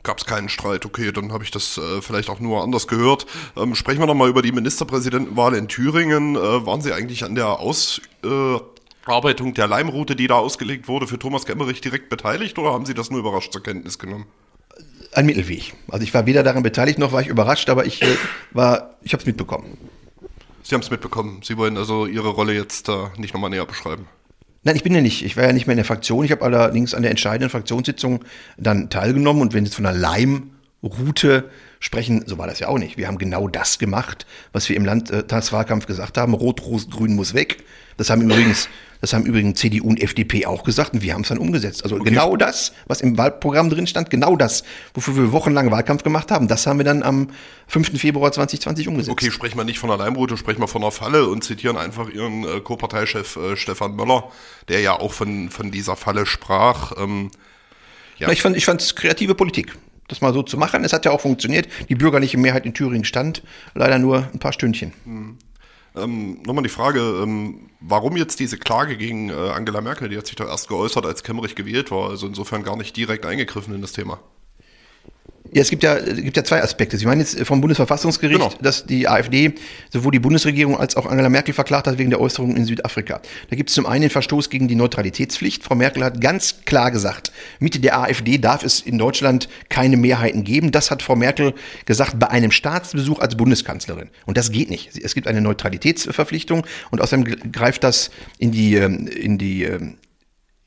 gab es keinen Streit. Okay, dann habe ich das äh, vielleicht auch nur anders gehört. Ähm, sprechen wir nochmal über die Ministerpräsidentenwahl in Thüringen. Äh, waren Sie eigentlich an der Ausarbeitung äh, der Leimroute, die da ausgelegt wurde, für Thomas Gemmerich direkt beteiligt oder haben Sie das nur überrascht zur Kenntnis genommen? Ein Mittelweg. Also ich war weder daran beteiligt noch war ich überrascht, aber ich äh, war, ich habe es mitbekommen. Sie haben es mitbekommen. Sie wollen also Ihre Rolle jetzt äh, nicht nochmal näher beschreiben. Nein, ich bin ja nicht. Ich war ja nicht mehr in der Fraktion. Ich habe allerdings an der entscheidenden Fraktionssitzung dann teilgenommen. Und wenn Sie von einer Leimroute sprechen, so war das ja auch nicht. Wir haben genau das gemacht, was wir im Landtagswahlkampf gesagt haben. Rot, Rot, Grün muss weg. Das haben übrigens das haben übrigens CDU und FDP auch gesagt und wir haben es dann umgesetzt. Also okay. genau das, was im Wahlprogramm drin stand, genau das, wofür wir wochenlang Wahlkampf gemacht haben, das haben wir dann am 5. Februar 2020 umgesetzt. Okay, sprechen wir nicht von einer Leimroute, sprechen wir von einer Falle und zitieren einfach Ihren äh, Co-Parteichef äh, Stefan Möller, der ja auch von, von dieser Falle sprach. Ähm, ja. Ich fand es kreative Politik das mal so zu machen. Es hat ja auch funktioniert. Die bürgerliche Mehrheit in Thüringen stand leider nur ein paar Stündchen. Hm. Ähm, Nochmal die Frage, ähm, warum jetzt diese Klage gegen äh, Angela Merkel? Die hat sich doch erst geäußert, als Kemmerich gewählt war, also insofern gar nicht direkt eingegriffen in das Thema. Ja, es gibt ja, es gibt ja zwei Aspekte. Sie meinen jetzt vom Bundesverfassungsgericht, genau. dass die AfD sowohl die Bundesregierung als auch Angela Merkel verklagt hat wegen der Äußerungen in Südafrika. Da gibt es zum einen den Verstoß gegen die Neutralitätspflicht. Frau Merkel hat ganz klar gesagt, mit der AfD darf es in Deutschland keine Mehrheiten geben. Das hat Frau Merkel gesagt bei einem Staatsbesuch als Bundeskanzlerin. Und das geht nicht. Es gibt eine Neutralitätsverpflichtung und außerdem greift das in die, ähm, in die ähm,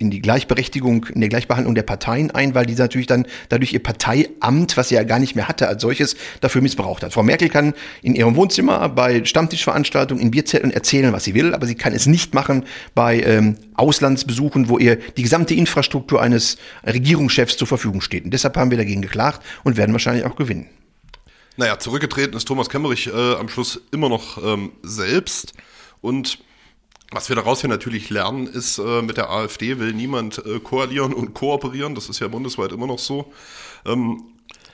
in die Gleichberechtigung, in der Gleichbehandlung der Parteien ein, weil die natürlich dann dadurch ihr Parteiamt, was sie ja gar nicht mehr hatte als solches, dafür missbraucht hat. Frau Merkel kann in ihrem Wohnzimmer bei Stammtischveranstaltungen in Bierzelten erzählen, was sie will, aber sie kann es nicht machen bei ähm, Auslandsbesuchen, wo ihr die gesamte Infrastruktur eines Regierungschefs zur Verfügung steht. Und deshalb haben wir dagegen geklagt und werden wahrscheinlich auch gewinnen. Naja, zurückgetreten ist Thomas Kemmerich äh, am Schluss immer noch ähm, selbst und was wir daraus hier natürlich lernen, ist, äh, mit der AfD will niemand äh, koalieren und kooperieren. Das ist ja bundesweit immer noch so. Ähm,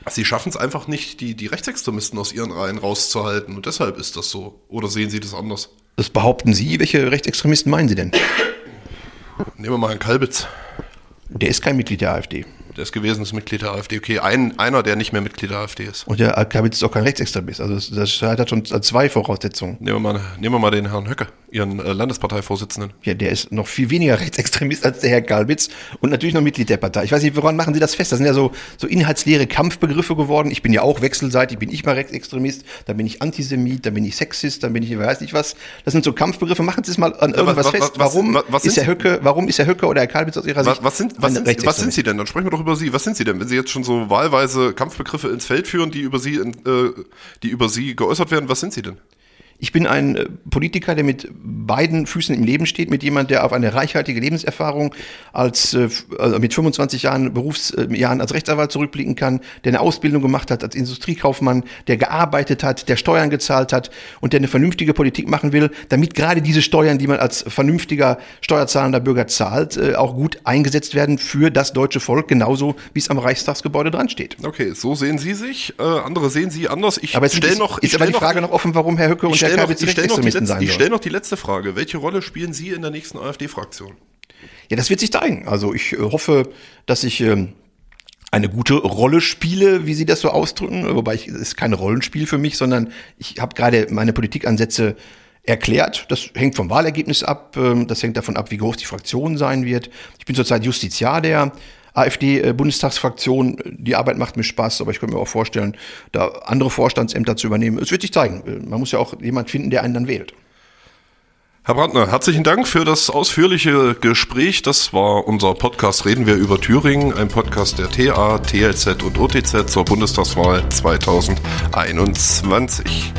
Sie schaffen es einfach nicht, die, die Rechtsextremisten aus ihren Reihen rauszuhalten. Und deshalb ist das so. Oder sehen Sie das anders? Das behaupten Sie. Welche Rechtsextremisten meinen Sie denn? Nehmen wir mal einen Kalbitz. Der ist kein Mitglied der AfD. Der ist gewesen, ist Mitglied der AfD. Okay, ein, einer, der nicht mehr Mitglied der AfD ist. Und der Kabitz ist auch kein Rechtsextremist. Also das, das hat schon zwei Voraussetzungen. Nehmen wir mal, nehmen wir mal den Herrn Höcke, Ihren äh, Landesparteivorsitzenden. Ja, der ist noch viel weniger Rechtsextremist als der Herr Kalbitz und natürlich noch Mitglied der Partei. Ich weiß nicht, woran machen Sie das fest? Das sind ja so, so inhaltsleere Kampfbegriffe geworden. Ich bin ja auch wechselseitig, bin ich mal Rechtsextremist, dann bin ich Antisemit, dann bin ich Sexist, dann bin ich, weiß nicht was. Das sind so Kampfbegriffe. Machen Sie es mal an irgendwas was- fest. was- Warum was- was ist Herr Höcke, warum ist Herr Höcke oder Herr Kalbitz aus Ihrer Sicht was, sind, was, sind, was sind? Sie denn? Dann sprechen wir doch über Sie. Was sind Sie denn, wenn Sie jetzt schon so wahlweise Kampfbegriffe ins Feld führen, die über Sie, in, äh, die über Sie geäußert werden? Was sind Sie denn? Ich bin ein äh, Politiker, der mit beiden Füßen im Leben steht, mit jemand, der auf eine reichhaltige Lebenserfahrung als äh, also mit 25 Jahren Berufsjahren als Rechtsanwalt zurückblicken kann, der eine Ausbildung gemacht hat als Industriekaufmann, der gearbeitet hat, der Steuern gezahlt hat und der eine vernünftige Politik machen will, damit gerade diese Steuern, die man als vernünftiger steuerzahlender Bürger zahlt, äh, auch gut eingesetzt werden für das deutsche Volk, genauso wie es am Reichstagsgebäude dran steht. Okay, so sehen Sie sich. Äh, andere sehen Sie anders. Ich Aber es stell ist, noch, ich ist aber die Frage noch, noch offen, warum Herr Höcke und die Rechtsextremisten letzte, sein ich sollen. stell noch die letzte Frage. Welche Rolle spielen Sie in der nächsten AfD-Fraktion? Ja, das wird sich zeigen. Also ich äh, hoffe, dass ich ähm, eine gute Rolle spiele, wie Sie das so ausdrücken. Wobei ich, es ist kein Rollenspiel für mich, sondern ich habe gerade meine Politikansätze erklärt. Das hängt vom Wahlergebnis ab. ähm, Das hängt davon ab, wie groß die Fraktion sein wird. Ich bin zurzeit Justiziar der AfD-Bundestagsfraktion. Die Arbeit macht mir Spaß, aber ich könnte mir auch vorstellen, da andere Vorstandsämter zu übernehmen. Es wird sich zeigen. Man muss ja auch jemand finden, der einen dann wählt. Herr Brandner, herzlichen Dank für das ausführliche Gespräch. Das war unser Podcast Reden wir über Thüringen, ein Podcast der TA, TLZ und OTZ zur Bundestagswahl 2021.